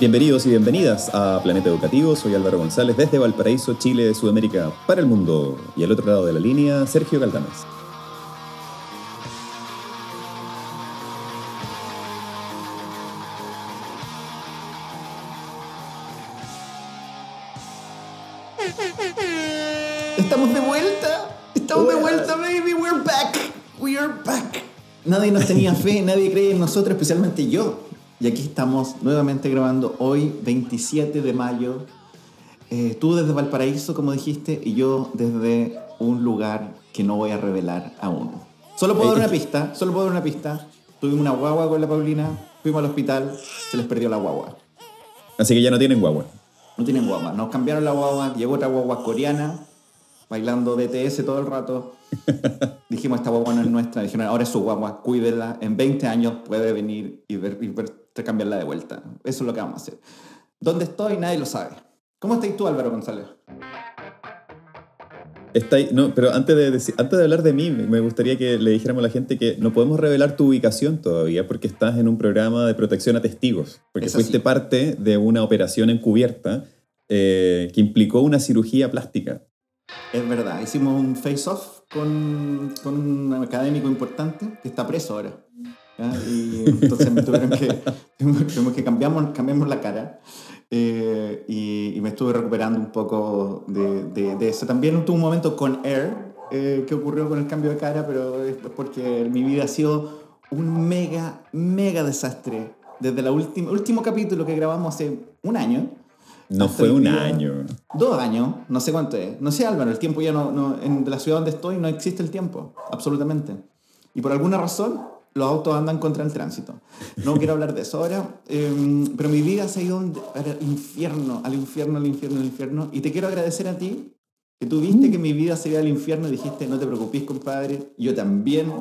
Bienvenidos y bienvenidas a Planeta Educativo. Soy Álvaro González desde Valparaíso, Chile, Sudamérica, para el mundo. Y al otro lado de la línea, Sergio Galdames. Estamos de vuelta. Estamos de vuelta, baby. We're back. We are back. Nadie nos tenía fe, nadie cree en nosotros, especialmente yo. Y aquí estamos nuevamente grabando hoy, 27 de mayo. Eh, tú desde Valparaíso, como dijiste, y yo desde un lugar que no voy a revelar aún. Solo puedo dar una pista, solo puedo dar una pista. Tuvimos una guagua con la Paulina, fuimos al hospital, se les perdió la guagua. Así que ya no tienen guagua. No tienen guagua. Nos cambiaron la guagua, llegó otra guagua coreana, bailando DTS todo el rato. Dijimos, esta guagua no es nuestra. Dijeron, ahora es su guagua, cuídela. En 20 años puede venir y, ver, y ver- cambiarla de vuelta. Eso es lo que vamos a hacer. ¿Dónde estoy? Nadie lo sabe. ¿Cómo estás tú, Álvaro González? Está ahí- no, pero antes de, deci- antes de hablar de mí, me gustaría que le dijéramos a la gente que no podemos revelar tu ubicación todavía porque estás en un programa de protección a testigos. Porque fuiste parte de una operación encubierta eh, que implicó una cirugía plástica. Es verdad, hicimos un face-off con, con un académico importante que está preso ahora. Y entonces me tuvieron que, tuvimos que cambiamos, cambiamos la cara. eh, y, y me estuve recuperando un poco de, de- de eso. También tuve un momento con Air eh, que ocurrió con el cambio de cara, pero es porque mi vida ha sido un mega, mega desastre. Desde el último capítulo que grabamos hace un año. No fue un día- año. Dos años, no sé cuánto es. No sé, Álvaro, el tiempo ya no, no en la ciudad donde estoy no existe el tiempo, absolutamente. Y por alguna razón, los autos andan contra el tránsito. No quiero hablar de eso ahora, eh, pero mi vida se ha ido al infierno, al infierno, al infierno, al infierno. Y te quiero agradecer a ti, que tú viste que mi vida se iba al infierno y dijiste, no te preocupes, compadre, yo también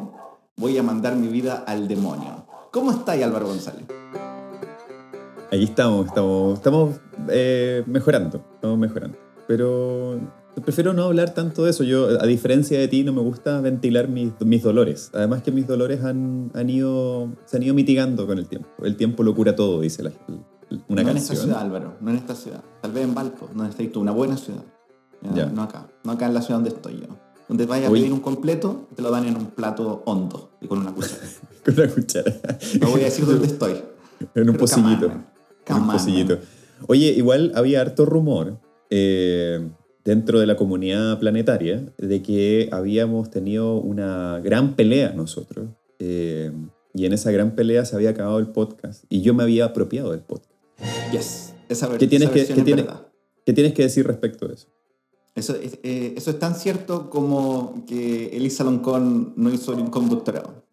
voy a mandar mi vida al demonio. ¿Cómo estás, Álvaro González? Ahí estamos, estamos, estamos eh, mejorando, estamos mejorando. Pero prefiero no hablar tanto de eso. Yo, a diferencia de ti, no me gusta ventilar mis, mis dolores. Además que mis dolores han, han ido, se han ido mitigando con el tiempo. El tiempo lo cura todo, dice la- una no en esta canción. ciudad, Álvaro, no en esta ciudad. Tal vez en Valpo, donde necesitas tú, una buena ciudad. Ya, Ya. No acá, no acá en la ciudad donde estoy yo. Donde vayas a pedir un completo, te lo dan en un plato hondo y con una cuchara. con la cuchara. No voy a decir dónde estoy. en un pocillito. En un pocillito. Oye, igual había harto rumor eh, dentro de la comunidad planetaria de que habíamos tenido una gran pelea nosotros. eh, y en esa gran pelea se había acabado el podcast. Y yo me había apropiado del podcast. Yes. Esa, ¿Qué tienes esa que- qué es tiene- verdad. ¿Qué tienes que decir respecto de eso? Eso es, eh, eso es tan cierto como que Elisa Loncón no hizo ningún doctorado.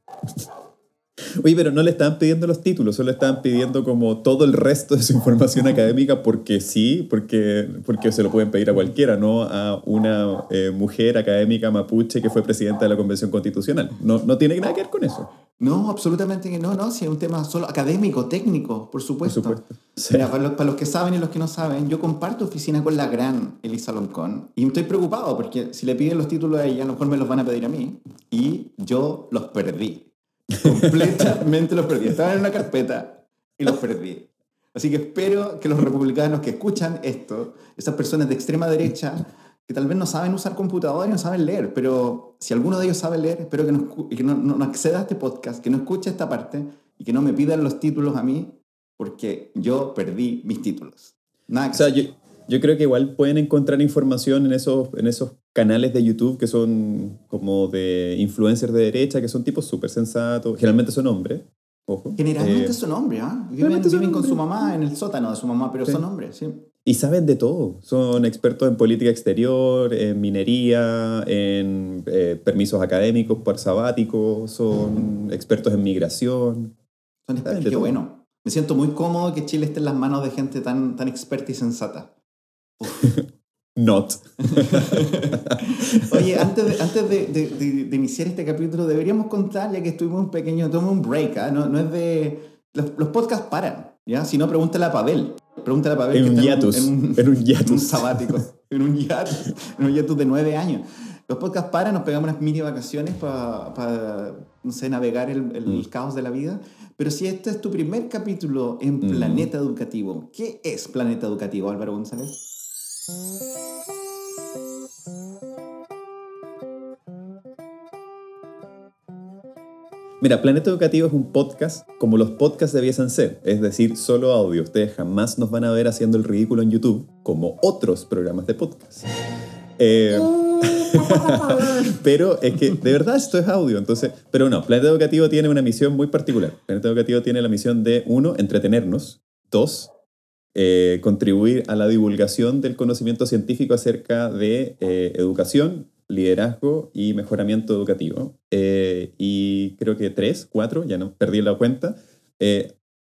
Oye, pero no le estaban pidiendo los títulos, solo estaban pidiendo como todo el resto de su información académica porque sí, porque, porque se lo pueden pedir a cualquiera, no a una eh, mujer académica mapuche que fue presidenta de la Convención Constitucional. No, no tiene nada que ver con eso, No, absolutamente que no, no, si es un tema solo académico, técnico, por por supuesto. supuesto. Sí. Mira, para los, para los que saben y los que no saben, yo comparto oficina con la gran Elisa Loncón y estoy preocupado porque si le piden los títulos a ella, a lo mejor me los van a pedir a mí y yo los perdí. Completamente los perdí. Estaban en una carpeta y los perdí. Así que espero que los republicanos que escuchan esto, esas personas de extrema derecha, que tal vez no saben usar computador y no saben leer, pero si alguno de ellos sabe leer, espero que no, que no, no- acceda a este podcast, que no escuche esta parte y que no me pidan los títulos a mí, porque yo perdí mis títulos. Nada que O sea, hacer. yo, yo creo que igual pueden encontrar información en esos, en esos canales de YouTube que son como de influencers de derecha, que son tipos súper sensatos, generalmente son hombres, ojo. Generalmente Eh, son hombres, ¿ah? Viven, generalmente son viven con su hombres. mamá en el sótano de su mamá, pero Sí. son hombres, sí. Y saben de todo. Son expertos en política exterior, en minería, en eh, permisos académicos por sabáticos, son expertos en migración. Son expertos. Qué todo. bueno. Me siento muy cómodo que Chile esté en las manos de gente tan, tan experta y sensata. Not. Oye, antes, de, antes de, de, de, iniciar este capítulo, deberíamos contar, ya que estuvimos un pequeño, tomamos un break, ¿eh? no, no, es de... Los, los, podcasts paran, ¿ya? Si no, pregúntale a Pavel. Pregúntale a Pavel. En un hiatus. En un, en un hiatus. En un sabático. en un hiatus. En un hiatus de nueve años. Los podcasts paran, nos pegamos unas mini vacaciones para, pa, no sé, navegar el, el mm. caos de la vida. Pero si este es tu primer capítulo en mm. Planeta Educativo, ¿qué es Planeta Educativo, Álvaro González? Mira, Planeta Educativo es un podcast como los podcasts debiesen ser, es decir, solo audio. Ustedes jamás nos van a ver haciendo el ridículo en YouTube como otros programas de podcast. Eh, pero es que de verdad esto es audio, entonces, pero no, Planeta Educativo tiene una misión muy particular. Planeta Educativo tiene la misión de, uno, entretenernos, dos, eh, contribuir a la divulgación del conocimiento científico acerca de eh, educación, liderazgo y mejoramiento educativo. Eh, y creo que tres, cuatro, ya no perdí la cuenta,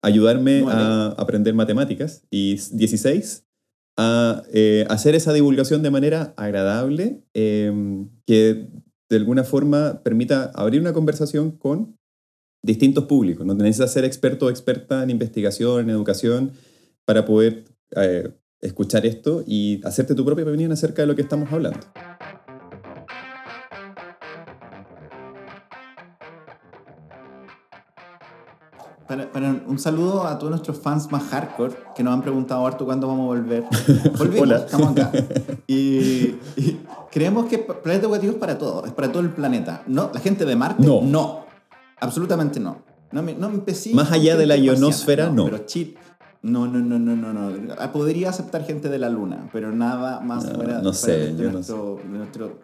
ayudarme a aprender matemáticas. Y 16, a hacer esa divulgación de manera agradable, em, que de alguna forma permita abrir una conversación con distintos públicos. No necesitas ser experto o experta en investigación, en educación, para poder eh, escuchar esto y hacerte tu propia opinión acerca de lo que estamos hablando. Para, para, un saludo a todos nuestros fans más hardcore que nos han preguntado harto cuándo vamos a volver. Volvimos, Hola. estamos acá. Y, y, creemos que Planeta Educativo es para todo, es para todo el planeta. ¿No? ¿La gente de Marte? No. No. Absolutamente no. No me, no me empecé Más allá de la ionosfera, no. Pero chip. No, no, no, no, no, no. Podría aceptar gente de la Luna, pero nada más No, fuera, no sé, fuera de, yo no nuestro, de nuestro.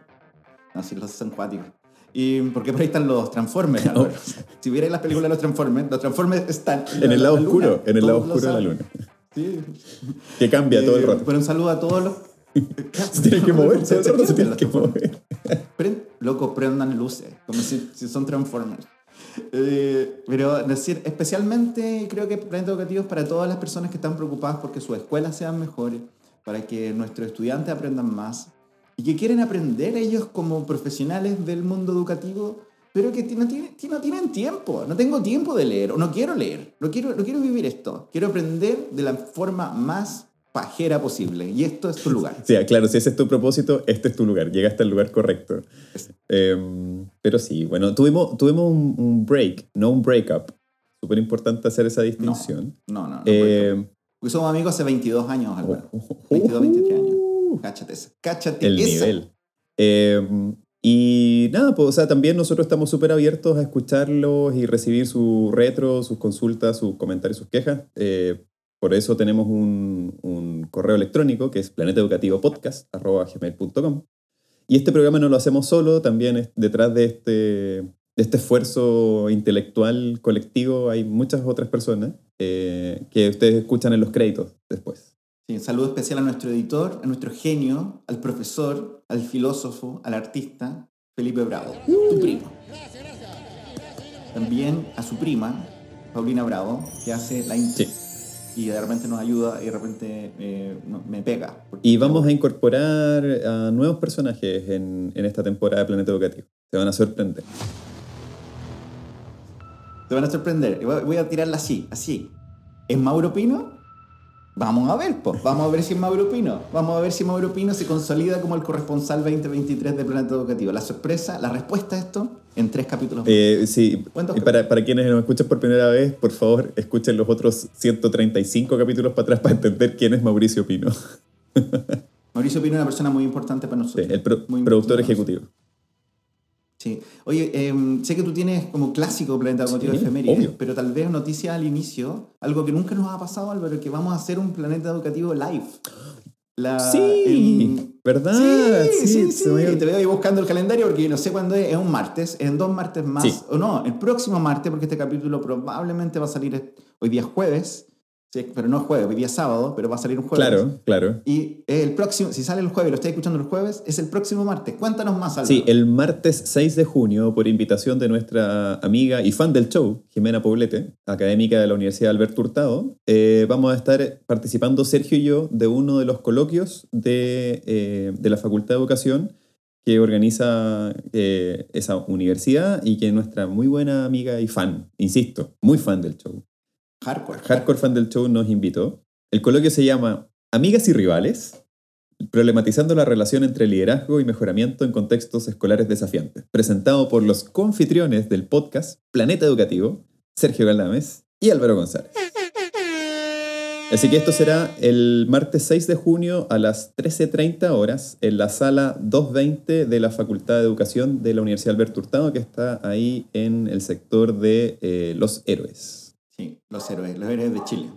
No, sí, los son cuáticos. Y porque por ahí están los Transformers. Álvaro. Si vierais las películas de los Transformers, los Transformers están En el lado la oscuro, luna. en el lado Todos oscuro de la luna. Sí. Que cambia todo el Eh, rato. Pero un saludo a todos los. Se tienen que mover, el rato se tienen que mover. Loco, prendan luces, como si, si son Transformers. Eh, pero decir, especialmente creo que Planeta Educativo es para todas las personas que están preocupadas porque sus escuelas sean mejores, para que nuestros estudiantes aprendan más y que quieren aprender ellos como profesionales del mundo educativo, pero que no tienen, ti- no tienen tiempo. No tengo tiempo de leer o no quiero leer, no quiero, no quiero vivir esto. Quiero aprender de la forma más pajera posible y esto es tu lugar. Sí, claro, si ese es tu propósito, este es tu lugar. Llegaste al lugar correcto. Eh, pero sí, bueno, tuvimos, tuvimos un, un break, no un breakup. Súper importante hacer esa distinción. No, no, no. Eh, Porque somos amigos hace 22 años, oh, 22, 23 años. Cáchate esa. Cáchate el esa. nivel. Eh, y nada, pues, o sea, también nosotros estamos súper abiertos a escucharlos y recibir su retro, sus consultas, sus comentarios, sus quejas. Eh, por eso tenemos un, un correo electrónico que es planeteducativopodcast.gmail.com Y este programa no lo hacemos solo, también es- detrás de este, de este esfuerzo intelectual colectivo hay muchas otras personas eh, que ustedes escuchan en los créditos después. Sí, un saludo especial a nuestro editor, a nuestro genio, al profesor, al filósofo, al artista, Felipe Bravo, tu primo. También a su prima, Paulina Bravo, que hace la. Sí. Y de repente nos ayuda y de repente eh, me pega. Y vamos a incorporar a nuevos personajes en, en esta temporada de Planeta Educativo. Se van a sorprender. Te van a sorprender. Voy a tirarla así, así. ¿Es Mauro Pino? Vamos a ver, pues. Vamos a ver si es Mauro Pino. Vamos a ver si Mauro Pino se consolida como el corresponsal 2023 de Planeta Educativo. La sorpresa, la respuesta a esto en tres capítulos. Eh, sí, ¿Cuántos y para, para quienes nos escuchan por primera vez, por favor, escuchen los otros 135 capítulos para atrás para entender quién es Mauricio Pino. Mauricio Pino es una persona muy importante para Sí, nosotros. el pro- productor ejecutivo. Sí. Oye, eh, sé que tú tienes como clásico Planeta Educativo Sí, efemérides, obvio. pero tal vez noticia al inicio, algo que nunca nos ha pasado, Álvaro, que vamos a hacer un Planeta Educativo live. La- sí, en- ¿verdad? Sí, sí, sí. me- Te veo ahí buscando el calendario porque no sé cuándo es. Es un martes, en dos martes más. O no, el próximo martes, porque este capítulo probablemente va a salir hoy día es jueves. Sí, pero no jueves, hoy día es sábado, pero va a salir un jueves. Claro, claro. Y es el próximo, si sale el jueves y lo estáis escuchando el jueves, es el próximo martes. Cuéntanos más, Álvaro. Sí, el martes 6 de junio, por invitación de nuestra amiga y fan del show, Jimena Poblete, académica de la Universidad Alberto Hurtado, eh, vamos a estar participando Sergio y yo de uno de los coloquios de, eh, de la Facultad de Educación que organiza eh, esa universidad y que nuestra muy buena amiga y fan, insisto, muy fan del show, Hardcore. hardcore fan del show nos invitó. El coloquio se llama Amigas y Rivales, problematizando la relación entre liderazgo y mejoramiento en contextos escolares desafiantes, presentado por los confitriones del podcast Planeta Educativo, Sergio Galdames y Álvaro González. Así que esto será el martes 6 de junio a las 13.30 horas en la sala 220 de la Facultad de Educación de la Universidad Alberto Hurtado, que está ahí en el sector de eh, Los Héroes. Sí, los héroes, los héroes de Chile.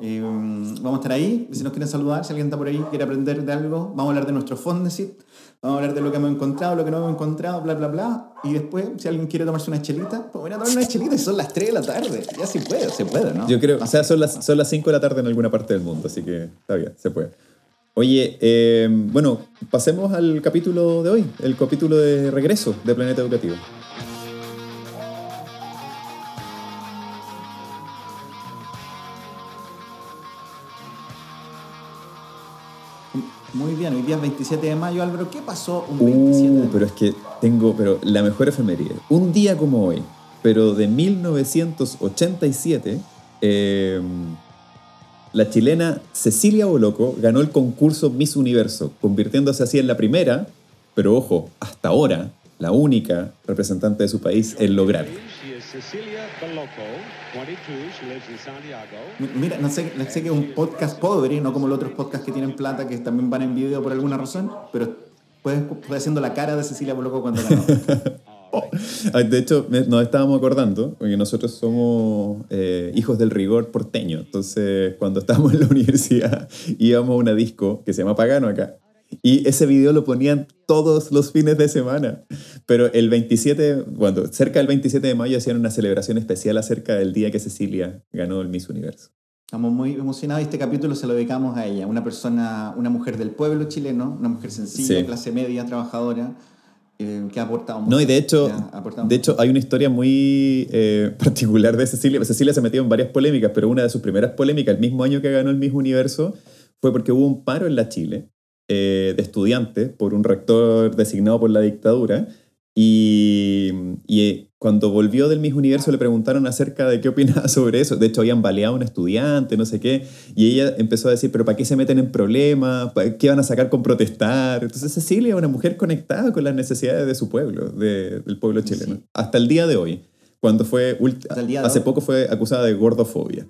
Eh, vamos a estar ahí. Si nos quieren saludar, si alguien está por ahí, quiere aprender de algo, vamos a hablar de nuestro Fondesit, vamos a hablar de lo que hemos encontrado, lo que no hemos encontrado, bla, bla, bla. Y después, si alguien quiere tomarse una chelita, pues voy a tomar una chelita y son las 3 de la tarde. Ya sí puede, se puede, ¿no? Yo creo, o sea, son las, son las 5 de la tarde en alguna parte del mundo, así que está bien, se puede. Oye, eh, bueno, pasemos al capítulo de hoy, el capítulo de regreso de Planeta Educativo. Bien, hoy día es 27 de mayo, Álvaro. ¿Qué pasó un 27 de Uh, mayo? pero es que tengo pero la mejor efeméride. Un día como hoy, pero de 1987, eh, la chilena Cecilia Boloco ganó el concurso Miss Universo, convirtiéndose así en la primera, pero ojo, hasta ahora, la única representante de su país en lograr. She is Cecilia Boloco, 22. She lives in Santiago. M- Mira, no sé, no sé que es un podcast pobre, no como los otros podcasts que tienen plata, que también van en video por alguna razón, pero puedes, puedes haciendo la cara de Cecilia Boloco cuando ganó. Ah, De hecho, nos estábamos acordando, porque nosotros somos eh, hijos del rigor porteño. Entonces, cuando estábamos en la universidad, íbamos a una disco que se llama Pagano acá. Y ese video lo ponían todos los fines de semana. Pero el 27, cuando cerca del 27 de mayo hacían una celebración especial acerca del día que Cecilia ganó el Miss Universo. Estamos muy emocionados y este capítulo se lo dedicamos a ella, una persona, una mujer del pueblo chileno, una mujer sencilla, Sí. clase media, trabajadora, eh, que ha aportado mucho. No, y de hecho, de hecho hay una historia muy eh, particular de Cecilia. Cecilia se metió en varias polémicas, pero una de sus primeras polémicas, el mismo año que ganó el Miss Universo, fue porque hubo un paro en la Chile eh, de estudiantes por un rector designado por la dictadura. Y, y, eh, cuando volvió del Miss Universo le preguntaron acerca de qué opinaba sobre eso. De hecho, habían baleado a un estudiante, no sé qué. Y ella empezó a decir, pero ¿para qué se meten en problemas? ¿Para ¿Qué van a sacar con protestar? Entonces Cecilia es una mujer conectada con las necesidades de su pueblo, de- del pueblo chileno. Sí. Hasta el día de hoy, cuando fue... hace poco fue acusada de gordofobia.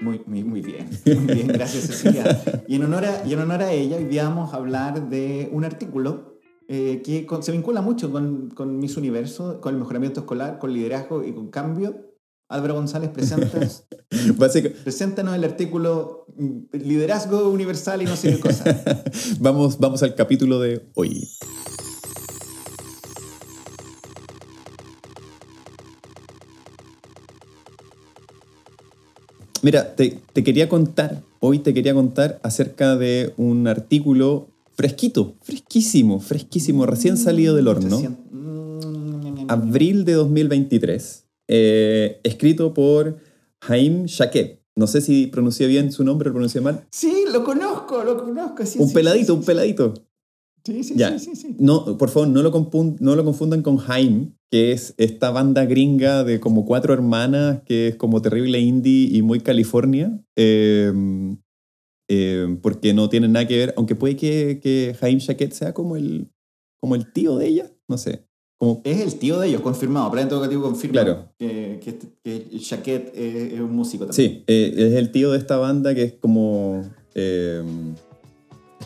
Muy, muy, muy bien. Muy bien, gracias Cecilia. Y en honor a, y en honor a ella, hoy día vamos a hablar de un artículo eh, que con- se vincula mucho con, con Miss Universo, con el mejoramiento escolar, con liderazgo y con cambio. Álvaro González, presentas, preséntanos el artículo mm, Liderazgo Universal y no sé qué cosa. vamos, vamos al capítulo de hoy. Mira, te, te quería contar, hoy te quería contar acerca de un artículo fresquito, fresquísimo, fresquísimo, recién salido del horno, 300. Mm, abril de 2023, eh, escrito por Haim Shaket. No sé si pronuncié bien su nombre o lo pronuncié mal. Sí, lo conozco, lo conozco. sí, Un sí, peladito, sí, un peladito. Sí, sí, Ya. sí, sí, sí. No, por favor, no lo, no lo confundan con Haim, que es esta banda gringa de como cuatro hermanas, que es como terrible indie y muy California, eh, eh, porque no tienen nada que ver, aunque puede que, que Haim sea como el, como el tío de ella, no sé. Como, Es el tío de ellos, confirmado. Plan Educativo confirma Claro. que, que, este- que es, es un músico también. sí, eh, es el tío de esta banda que es como...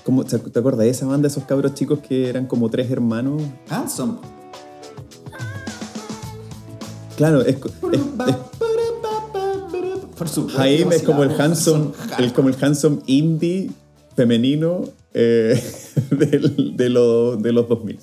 como ¿Te acuerdas de esa banda, esos cabros chicos que eran como tres hermanos? Handsome. Claro, es, es- es-. Jaime es como el Handsome. handsome, el, como el handsome indie femenino eh, del- de, lo- de los 2000.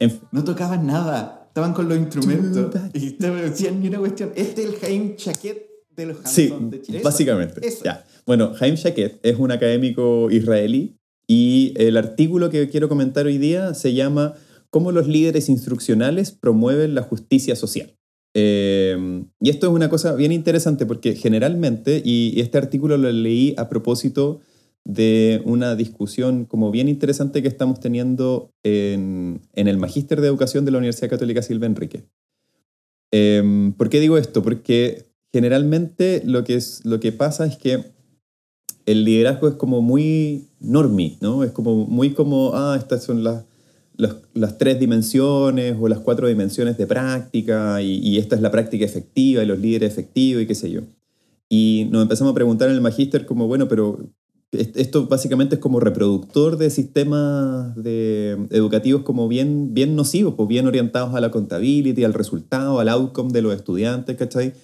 En No tocaban nada. estaban con los instrumentos y te decían ni una cuestión. Este es el Jaime Chaquet de los Sí, Hanson de Chile. Básicamente. eso. Ya. Bueno, Haim Shaket es un académico israelí y el artículo que quiero comentar hoy día se llama ¿Cómo los líderes instruccionales promueven la justicia social? Eh, y esto es una cosa bien interesante porque generalmente, y, este artículo lo leí a propósito de una discusión como bien interesante que estamos teniendo en, en el Magíster de Educación de la Universidad Católica Silva Enrique. Eh, ¿Por qué digo esto? Porque generalmente lo que, es, lo que pasa es que el liderazgo es como muy normie, ¿no? Es como muy como, ah, estas son las, las, tres dimensiones o las cuatro dimensiones de práctica y, esta es la práctica efectiva y los líderes efectivos y qué sé yo. Y nos empezamos a preguntar en el magíster como, bueno, pero est- esto básicamente es como reproductor de sistemas de, educativos como bien, bien nocivos, pues bien orientados a la contability, al resultado, al outcome de los estudiantes, ¿cachai?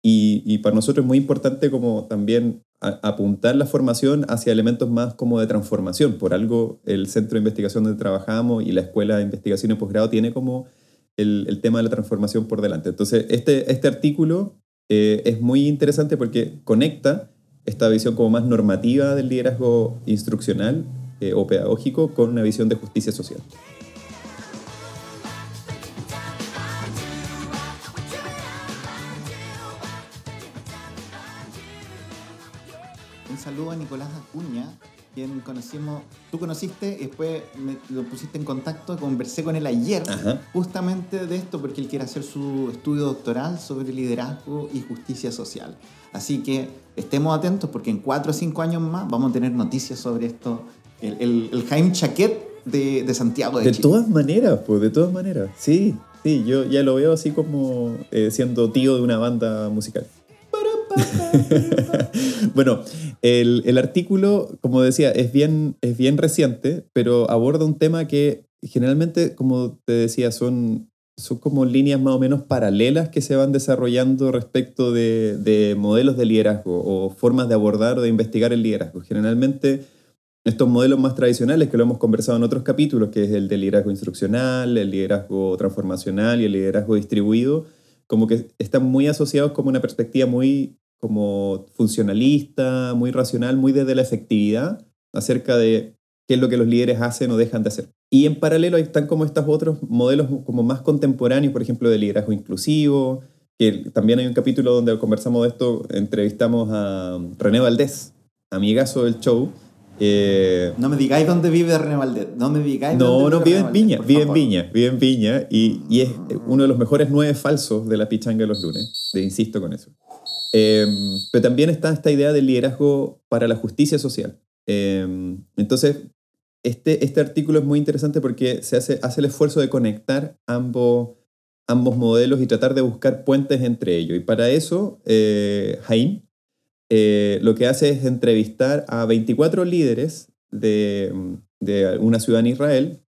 Y, y para nosotros es muy importante como también apuntar la formación hacia elementos más como de transformación. Por algo el centro de investigación donde trabajamos y la escuela de investigación y posgrado tiene como el, tema de la transformación por delante. Entonces, este, este artículo eh, es muy interesante porque conecta esta visión como más normativa del liderazgo instruccional eh, o pedagógico con una visión de justicia social. Saludo a Nicolás Acuña, quien conocimos, tú conociste y después me, lo pusiste en contacto, conversé con él ayer Ajá. justamente de esto porque él quiere hacer su estudio doctoral sobre liderazgo y justicia social. Así que estemos atentos porque en cuatro o cinco años más vamos a tener noticias sobre esto. El, el, el Jaime Chaquet de, de Santiago de, De Chile. todas maneras, pues, de todas maneras. Sí, sí, yo ya lo veo así como eh, siendo tío de una banda musical. bueno, el, el artículo, como decía, es bien, es bien reciente, pero aborda un tema que generalmente, como te decía, son, son como líneas más o menos paralelas que se van desarrollando respecto de, de modelos de liderazgo o formas de abordar o de investigar el liderazgo. Generalmente estos modelos más tradicionales que lo hemos conversado en otros capítulos, que es el de liderazgo instruccional, el liderazgo transformacional y el liderazgo distribuido, como que están muy asociados como una perspectiva muy como funcionalista, muy racional, muy desde la efectividad acerca de qué es lo que los líderes hacen o dejan de hacer. Y en paralelo están como estos otros modelos como más contemporáneos, por ejemplo, de liderazgo inclusivo, que también hay un capítulo donde conversamos de esto, entrevistamos a René Valdés, amigazo del show, eh, No me digáis dónde vive René Valdés. No me digáis no, dónde no, vive René en Valdés, Viña, vive en favor. Viña, vive en Viña y, y es uno de los mejores nueve falsos de la pichanga de los lunes, te insisto con eso. Eh, pero también está esta idea del liderazgo para la justicia social. Eh, entonces, este, este artículo es muy interesante porque se hace, hace el esfuerzo de conectar ambos, ambos modelos y tratar de buscar puentes entre ellos. Y para eso, eh, Jaime eh, lo que hace es entrevistar a 24 líderes de, de una ciudad en Israel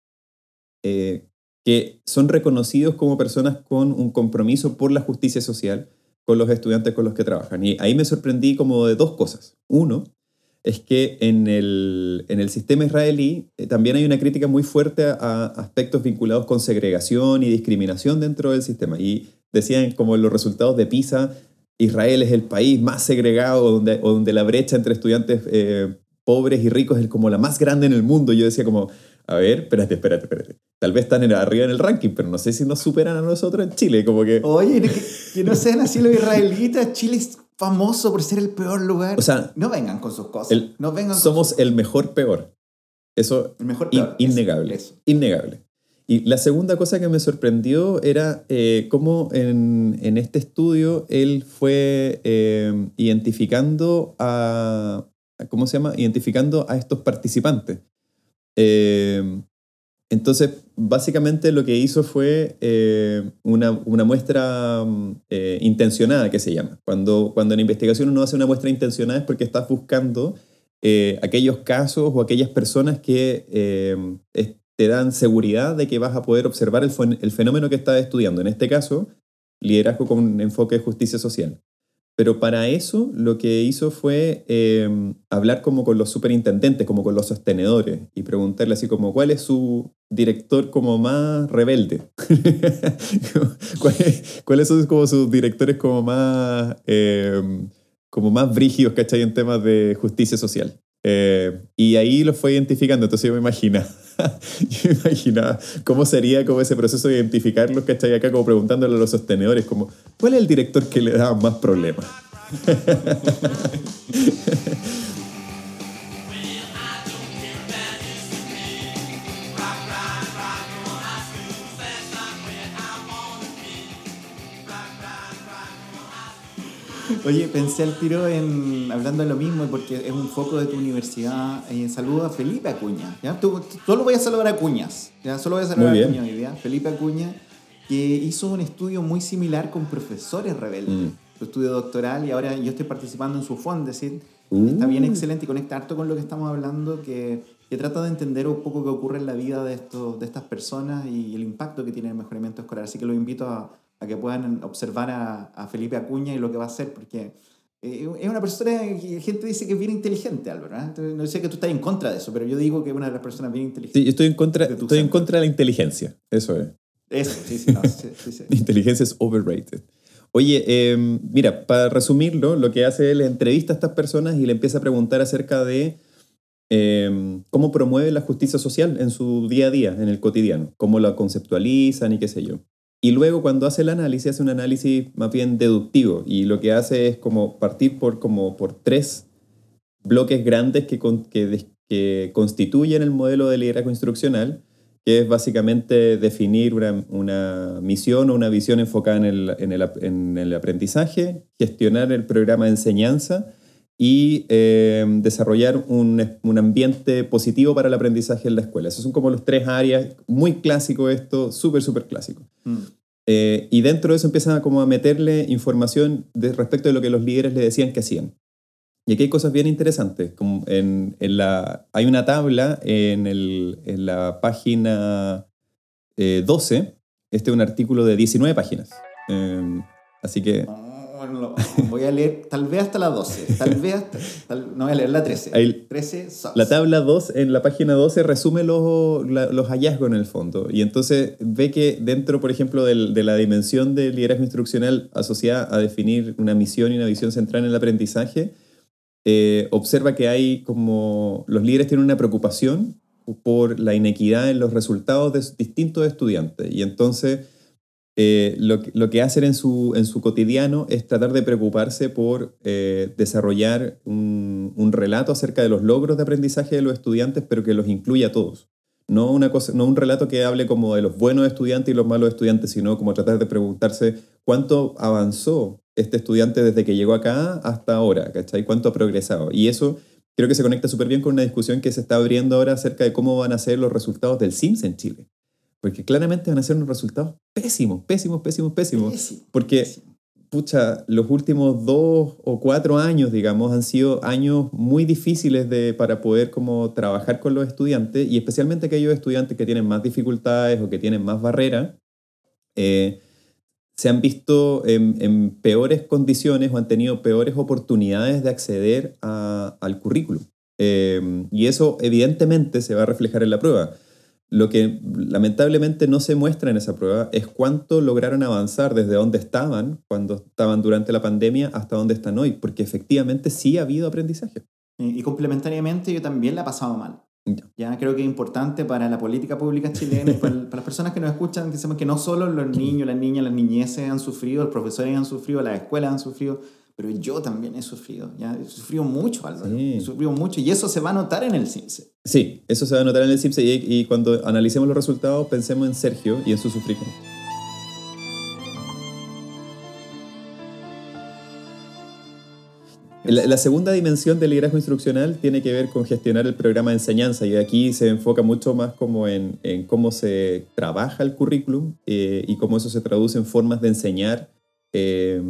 eh, que son reconocidos como personas con un compromiso por la justicia social con los estudiantes con los que trabajan. Y ahí me sorprendí como de dos cosas. Uno, es que en el, en el sistema israelí eh, también hay una crítica muy fuerte a, aspectos vinculados con segregación y discriminación dentro del sistema. Y decían como los resultados de PISA, Israel es el país más segregado, donde, donde la brecha entre estudiantes eh, pobres y ricos es como la más grande en el mundo. Yo decía como, a ver, espérate, espérate, espérate. Tal vez están arriba en el ranking, pero no sé si nos superan a nosotros en Chile. Como que... Oye, que, que no sean así los israelitas. Chile es famoso por ser el peor lugar. O sea, no vengan con sus cosas. el- no vengan con somos sus- el mejor peor. Eso el mejor In- peor. innegable. Eso, eso. Innegable. Y la segunda cosa que me sorprendió era eh, cómo en, en este estudio él fue eh, identificando a- ¿cómo se llama? Identificando a estos participantes. Eh, entonces, básicamente lo que hizo fue eh, una, una muestra mm, eh, intencionada, que se llama. Cuando, cuando en investigación uno hace una muestra intencionada es porque estás buscando eh, aquellos casos o aquellas personas que es- te dan seguridad de que vas a poder observar el, el fenómeno que estás estudiando. En este caso, liderazgo con un enfoque de justicia social. Pero para eso lo que hizo fue eh, hablar como con los superintendentes, como con los sostenedores, y preguntarle así como, ¿cuál es su director como más rebelde? ¿Cuáles, ¿Cuáles son como sus directores como más, eh, como más brígidos, ¿cachai? En temas de justicia social. Eh, y ahí lo fue identificando, entonces yo me imaginaba, yo me imaginaba cómo sería como ese proceso de identificarlos, ¿cachai? Acá como preguntándole a los sostenedores, como, ¿cuál es el director que le da más problemas? Oye, pensé al tiro en, hablando de lo mismo, porque es un foco de tu universidad, eh, saludo a Felipe Acuña. ¿ya? Tú, solo voy a saludar a Acuñas, ¿ya? solo voy a saludar a. Acuña hoy día. Felipe Acuña, que hizo un estudio muy similar con profesores rebeldes, Mm. su estudio doctoral, y ahora yo estoy participando en su fondo, es decir, Uh. está bien excelente y conecta harto con lo que estamos hablando, que, que trata de entender un poco qué ocurre en la vida de, estos, de estas personas y el impacto que tiene el mejoramiento escolar. Así que los invito a, a que puedan observar a, a Felipe Acuña y lo que va a hacer, porque eh, es una persona que gente dice que es bien inteligente, Álvaro. ¿eh? No sé que tú estás en contra de eso, pero yo digo que es una de las personas bien inteligentes. Sí, yo estoy en contra, estoy en contra de la inteligencia, eso es. Eso, sí, sí, no, sí, sí, sí. La inteligencia es overrated. Oye, eh, mira, para resumirlo, lo que hace él es entrevista a estas personas y le empieza a preguntar acerca de eh, cómo promueve la justicia social en su día a día, en el cotidiano, cómo la conceptualizan y qué sé yo. Y luego cuando hace el análisis, hace un análisis más bien deductivo y lo que hace es como partir por, como por tres bloques grandes que, que, que constituyen el modelo de liderazgo instruccional, que es básicamente definir una, una misión o una visión enfocada en el, en el en el aprendizaje, gestionar el programa de enseñanza y eh, desarrollar un, un ambiente positivo para el aprendizaje en la escuela. Esos son como los tres áreas, muy clásico esto, súper, súper clásico. Mm. Eh, y dentro de eso empiezan a como a meterle información de, respecto de lo que los líderes le decían que hacían. Y aquí hay cosas bien interesantes. Como en, en la, hay una tabla en, el, en la página eh, 12. Este es un artículo de 19 páginas. Eh, así que No, bueno, lo- voy a leer tal vez hasta la 12, tal vez hasta, tal- no voy a leer la 13. Ahí- 13 sucks. La tabla 2, en la página 12, resume los, los hallazgos en el fondo. Y entonces ve que dentro, por ejemplo, del- de la dimensión del liderazgo instruccional asociada a definir una misión y una visión central en el aprendizaje, eh, observa que hay como los líderes tienen una preocupación por la inequidad en los resultados de distintos estudiantes. Y entonces eh, lo, lo que hacen en su, en su cotidiano es tratar de preocuparse por eh, desarrollar un, un relato acerca de los logros de aprendizaje de los estudiantes, pero que los incluya a todos. No, una cosa, no un relato que hable como de los buenos estudiantes y los malos estudiantes, sino como tratar de preguntarse cuánto avanzó este estudiante desde que llegó acá hasta ahora, ¿cachai? ¿Cuánto ha progresado? Y eso creo que se conecta súper bien con una discusión que se está abriendo ahora acerca de cómo van a ser los resultados del SIMS en Chile. Porque claramente van a ser unos resultados pésimos, pésimos, pésimos, pésimos. Pésimo, Porque, pésimo. pucha, los últimos dos o cuatro años, digamos, han sido años muy difíciles de, para poder como trabajar con los estudiantes y especialmente aquellos estudiantes que tienen más dificultades o que tienen más barreras, eh, se han visto en, en peores condiciones o han tenido peores oportunidades de acceder a- al currículum. Eh, y eso evidentemente se va a reflejar en la prueba. Lo que lamentablemente no se muestra en esa prueba es cuánto lograron avanzar desde donde estaban cuando estaban durante la pandemia hasta donde están hoy, porque efectivamente sí ha habido aprendizaje. Y, y complementariamente yo también la he pasado mal. Ya. Ya creo que es importante para la política pública chilena y para, para las personas que nos escuchan, que sepan que no solo los niños, las niñas, las niñeces han sufrido, los profesores han sufrido, las escuelas han sufrido, pero yo también he sufrido. ¿ya? He sufrido mucho, Álvaro. Sí. He sufrido mucho y eso se va a notar en el CIMSE. Sí, eso se va a notar en el CIPSE y, y cuando analicemos los resultados pensemos en Sergio y en su sufrimiento. La, la segunda dimensión del liderazgo instruccional tiene que ver con gestionar el programa de enseñanza y aquí se enfoca mucho más como en, en cómo se trabaja el currículum eh, y cómo eso se traduce en formas de enseñar eh,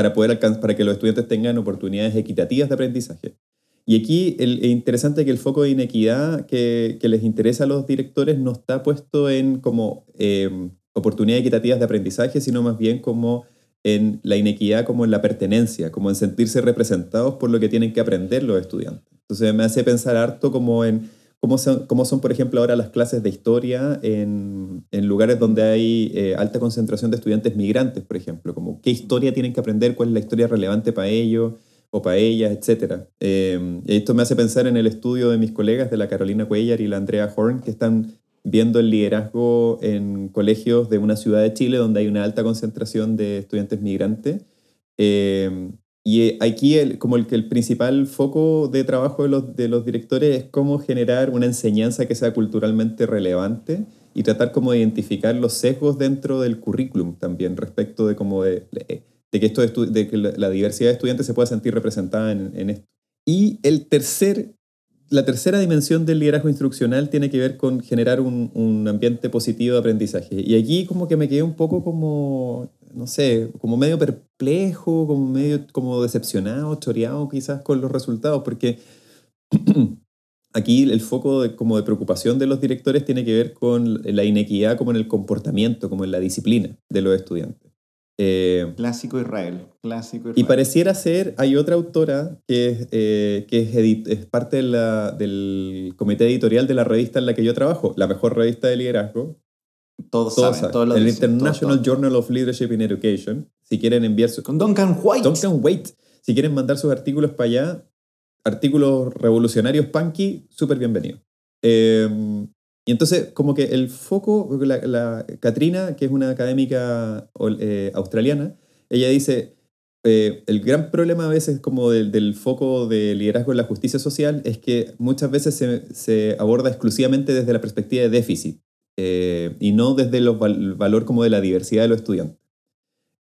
para, poder para que los estudiantes tengan oportunidades equitativas de aprendizaje. Y aquí el, es interesante que el foco de inequidad que, que les interesa a los directores no está puesto en como eh, oportunidades equitativas de aprendizaje, sino más bien como en la inequidad como en la pertenencia, como en sentirse representados por lo que tienen que aprender los estudiantes. Entonces me hace pensar harto como en cómo son, cómo son por ejemplo, ahora las clases de historia en, en lugares donde hay eh, alta concentración de estudiantes migrantes, por ejemplo, como qué historia tienen que aprender, cuál es la historia relevante para ellos o para ellas, etc. Eh, esto me hace pensar en el estudio de mis colegas de la Carolina Cuellar y la Andrea Horn, que están viendo el liderazgo en colegios de una ciudad de Chile donde hay una alta concentración de estudiantes migrantes. Eh, y aquí el, como el, el principal foco de trabajo de los, de los directores es cómo generar una enseñanza que sea culturalmente relevante y tratar como de identificar los sesgos dentro del currículum también respecto de cómo de, de que, esto de que la diversidad de estudiantes se pueda sentir representada en, en esto. Y el tercer la tercera dimensión del liderazgo instruccional tiene que ver con generar un, un, ambiente positivo de aprendizaje. Y aquí como que me quedé un poco como, no sé, como medio perplejo, como medio como decepcionado, choreado quizás con los resultados, porque aquí el foco de, como de preocupación de los directores tiene que ver con la inequidad como en el comportamiento, como en la disciplina de los estudiantes. Eh, clásico Israel, clásico Israel. Y pareciera ser, hay otra autora que es, eh, que es, es parte de la, del comité editorial de la revista en la que yo trabajo, la mejor revista de liderazgo. Todos, todos saben, todos El dicen, International todo, todo. Journal of Leadership in Education. Si quieren enviar su... Con Duncan White. Duncan White. Si quieren mandar sus artículos para allá, artículos revolucionarios punky, súper bienvenido. Eh, y entonces, como que el foco, la, la Katrina, que es una académica eh, australiana, ella dice, eh, el gran problema a veces como del, del, foco de liderazgo en la justicia social es que muchas veces se, se aborda exclusivamente desde la perspectiva de déficit eh, y no desde el val valor como de la diversidad de los estudiantes.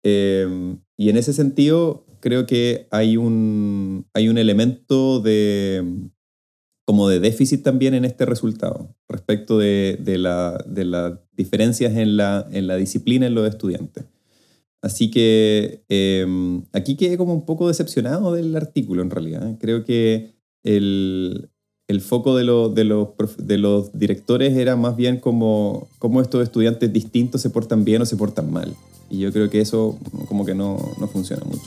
Eh, y en ese sentido, creo que hay un, hay un elemento de como de déficit también en este resultado respecto de, de las de la diferencias en la, en la disciplina en los estudiantes. Así que eh, aquí quedé como un poco decepcionado del artículo en realidad. Creo que el, el foco de, lo, de, los, de los directores era más bien como cómo estos estudiantes distintos se portan bien o se portan mal. Y yo creo que eso como que no, no funciona mucho.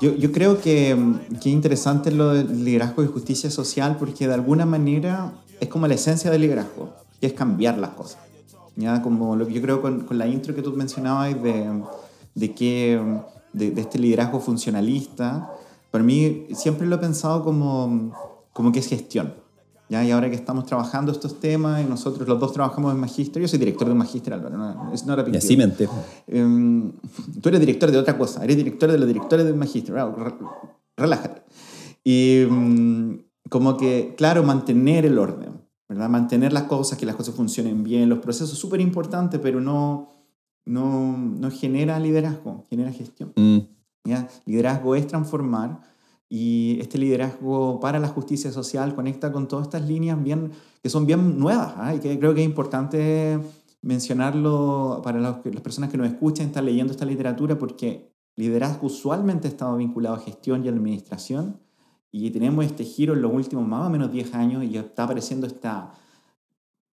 Yo, yo creo que, que interesante lo del liderazgo y justicia social porque de alguna manera es como la esencia del liderazgo, que es cambiar las cosas. ¿ya? Como lo que yo creo con, con la intro que tú mencionabas de, de, que, de, de este liderazgo funcionalista, para mí siempre lo he pensado como como que es gestión. ¿ya? Y ahora que estamos trabajando estos temas, y nosotros los dos trabajamos en Magíster, yo soy director de un Magíster, Álvaro, no, es big y así me entero. Um, tú eres director de otra cosa, eres director de los directores de un Magíster, relájate. Y um, como que, claro, mantener el orden, ¿verdad? Mantener las cosas, que las cosas funcionen bien, los procesos súper importantes, pero no, no, no genera liderazgo, genera gestión. Mm. ¿ya? Liderazgo es transformar, y este liderazgo para la justicia social conecta con todas estas líneas bien, que son bien nuevas ¿eh? y que creo que es importante mencionarlo para los, las personas que nos escuchan, están leyendo esta literatura, porque liderazgo usualmente ha estado vinculado a gestión y administración y tenemos este giro en los últimos más o menos 10 años y está apareciendo esta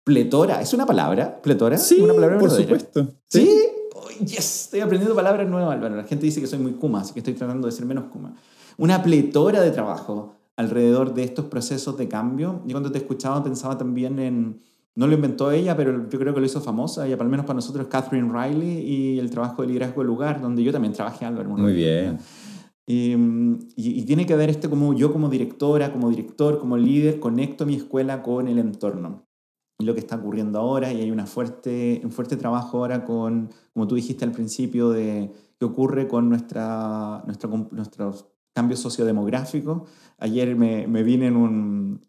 pletora. ¿Es una palabra? ¿Pletora? Sí, ¿Una palabra por verdadera? supuesto. ¿Sí? Oh, yes, estoy aprendiendo palabras nuevas, Álvaro. La gente dice que soy muy kuma, así que estoy tratando de ser menos kuma una pletora de trabajo alrededor de estos procesos de cambio. Y cuando te escuchaba pensaba también en, no lo inventó ella, pero yo creo que lo hizo famosa, y al menos para nosotros Catherine Riley y el trabajo de liderazgo del lugar, donde yo también trabajé, Álvaro. Muy bien. Y, y, y, tiene que ver este como yo como directora, como director, como líder, conecto mi escuela con el entorno. Y lo que está ocurriendo ahora, y hay una fuerte, un fuerte trabajo ahora con, como tú dijiste al principio, de qué ocurre con nuestra, nuestra, nuestros cambio sociodemográfico. Ayer me, me vine en un...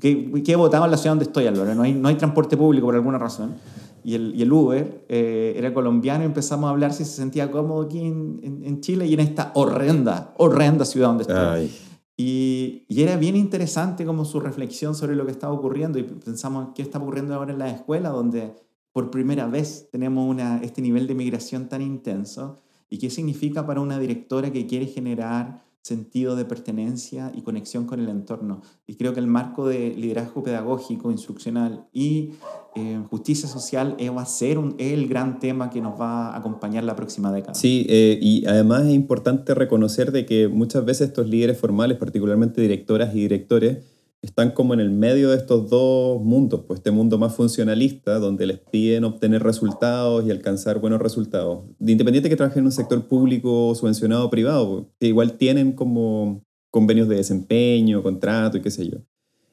¿Qué, ¿Qué he votado en la ciudad donde estoy, Álvaro? No hay, no hay transporte público por alguna razón. Y el, y el Uber eh, era colombiano y empezamos a hablar si se sentía cómodo aquí en, en, en Chile y en esta horrenda, horrenda ciudad donde estoy. Y, y, era bien interesante como su reflexión sobre lo que estaba ocurriendo y pensamos qué está ocurriendo ahora en la escuela donde por primera vez tenemos una, este nivel de migración tan intenso y qué significa para una directora que quiere generar sentido de pertenencia y conexión con el entorno. Y creo que el marco de liderazgo pedagógico, instruccional y eh, justicia social eh, va a ser el gran tema que nos va a acompañar la próxima década. Sí, eh, y además es importante reconocer de que muchas veces estos líderes formales, particularmente directoras y directores, están como en el medio de estos dos mundos, pues este mundo más funcionalista, donde les piden obtener resultados y alcanzar buenos resultados. De independiente que trabajen en un sector público, subvencionado o privado, que igual tienen como convenios de desempeño, contrato y qué sé yo.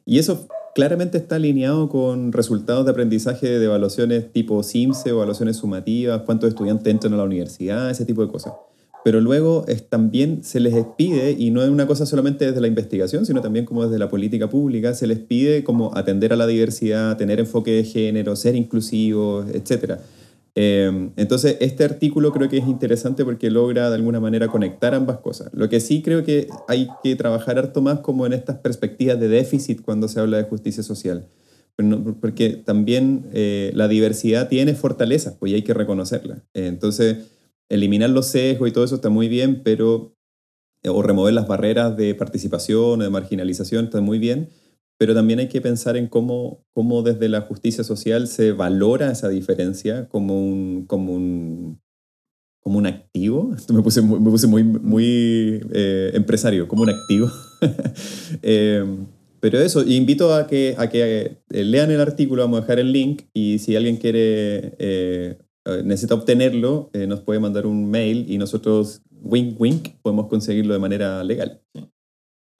Y eso claramente está alineado con resultados de aprendizaje de evaluaciones tipo SIMSE o evaluaciones sumativas, cuántos estudiantes entran a la universidad, ese tipo de cosas pero luego también se les pide, y no es una cosa solamente desde la investigación, sino también como desde la política pública, se les pide como atender a la diversidad, tener enfoque de género, ser inclusivos, etc. Eh, entonces, este artículo creo que es interesante porque logra de alguna manera conectar ambas cosas. Lo que sí creo que hay que trabajar harto más como en estas perspectivas de déficit cuando se habla de justicia social. Porque también eh, la diversidad tiene fortalezas, pues hay que reconocerla. Entonces, eliminar los sesgos y todo eso está muy bien, pero eh, o remover las barreras de participación o de marginalización está muy bien, pero también hay que pensar en cómo, cómo desde la justicia social se valora esa diferencia como un, como un, como un activo. Esto me puse muy, muy, eh, empresario, como un activo. Eh, pero eso, invito a que, a que lean el artículo, vamos a dejar el link y si alguien quiere necesita obtenerlo, eh, nos puede mandar un mail y nosotros, wink wink, podemos conseguirlo de manera legal.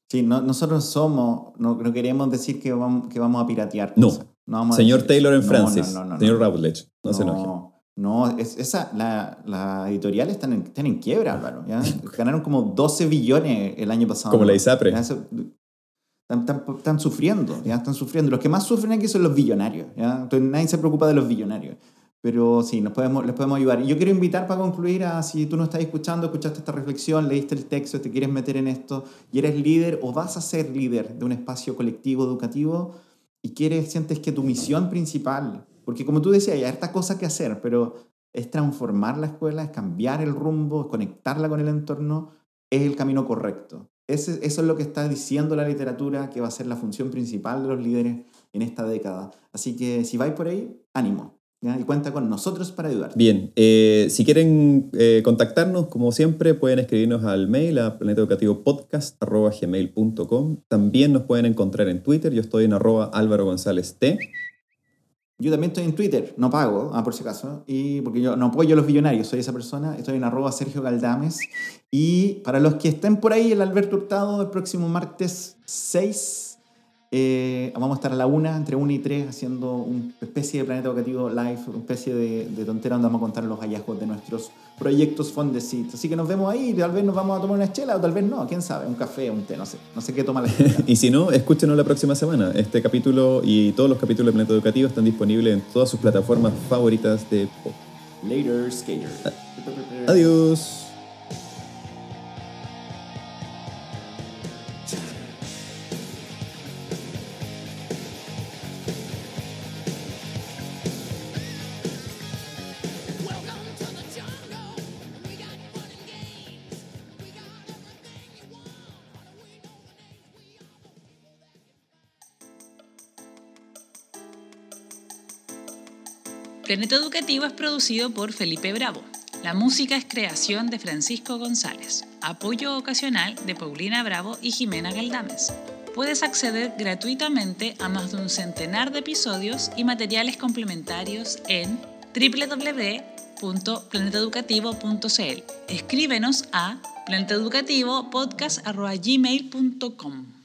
Sí, nosotros somos, no, queremos decir que vamos, que vamos a piratear cosas. No. señor Taylor en Francis, señor Routledge, no, se enoje. No, es, esa, la, la editorial están en, están en quiebra, Álvaro. ¿ya? Ganaron como 12 billones el año pasado. Como la ISAPRE. Están, están, sufriendo, ¿ya? están sufriendo. Los que más sufren aquí son los billonarios. ¿ya? Entonces nadie se preocupa de los billonarios. Pero sí, nos podemos, les podemos ayudar. Yo quiero invitar para concluir a si tú no estás escuchando, escuchaste esta reflexión, leíste el texto, te quieres meter en esto y eres líder o vas a ser líder de un espacio colectivo educativo y quieres, sientes que tu misión principal, porque como tú decías, hay harta cosa que hacer, pero es transformar la escuela, es cambiar el rumbo, es conectarla con el entorno, es el camino correcto. Eso es lo que está diciendo la literatura, que va a ser la función principal de los líderes en esta década. Así que si vais por ahí, ánimo y cuenta con nosotros para ayudar. Bien, eh, si quieren eh, contactarnos, como siempre, pueden escribirnos al mail a planetaeducativopodcast.gmail.com. También nos pueden encontrar en Twitter, yo estoy en arroba Álvaro González T. Yo también estoy en Twitter, no pago, ah, por si acaso, y porque yo no apoyo a los billonarios, soy esa persona, estoy en arroba Sergio Galdames. Y para los que estén por ahí, el Alberto Hurtado, el próximo martes 6 eh, vamos a estar a la una, entre una y tres, haciendo una especie de planeta educativo live, una especie de, de, tontera donde vamos a contar los hallazgos de nuestros proyectos Fondesit. Así que nos vemos ahí, tal vez nos vamos a tomar una chela o tal vez no, quién sabe, un café, un té, no sé, no sé qué toma la gente. y si no, escúchenos la próxima semana. Este capítulo y todos los capítulos de Planeta Educativo están disponibles en todas sus plataformas favoritas de pop. Later, Skater. Adiós. Planeta Educativo es producido por Felipe Bravo. La música es creación de Francisco González. Apoyo ocasional de Paulina Bravo y Jimena Galdames. Puedes acceder gratuitamente a más de un centenar de episodios y materiales complementarios en www.planeteducativo.cl. Escríbenos a planeteducativopodcast.gmail.com.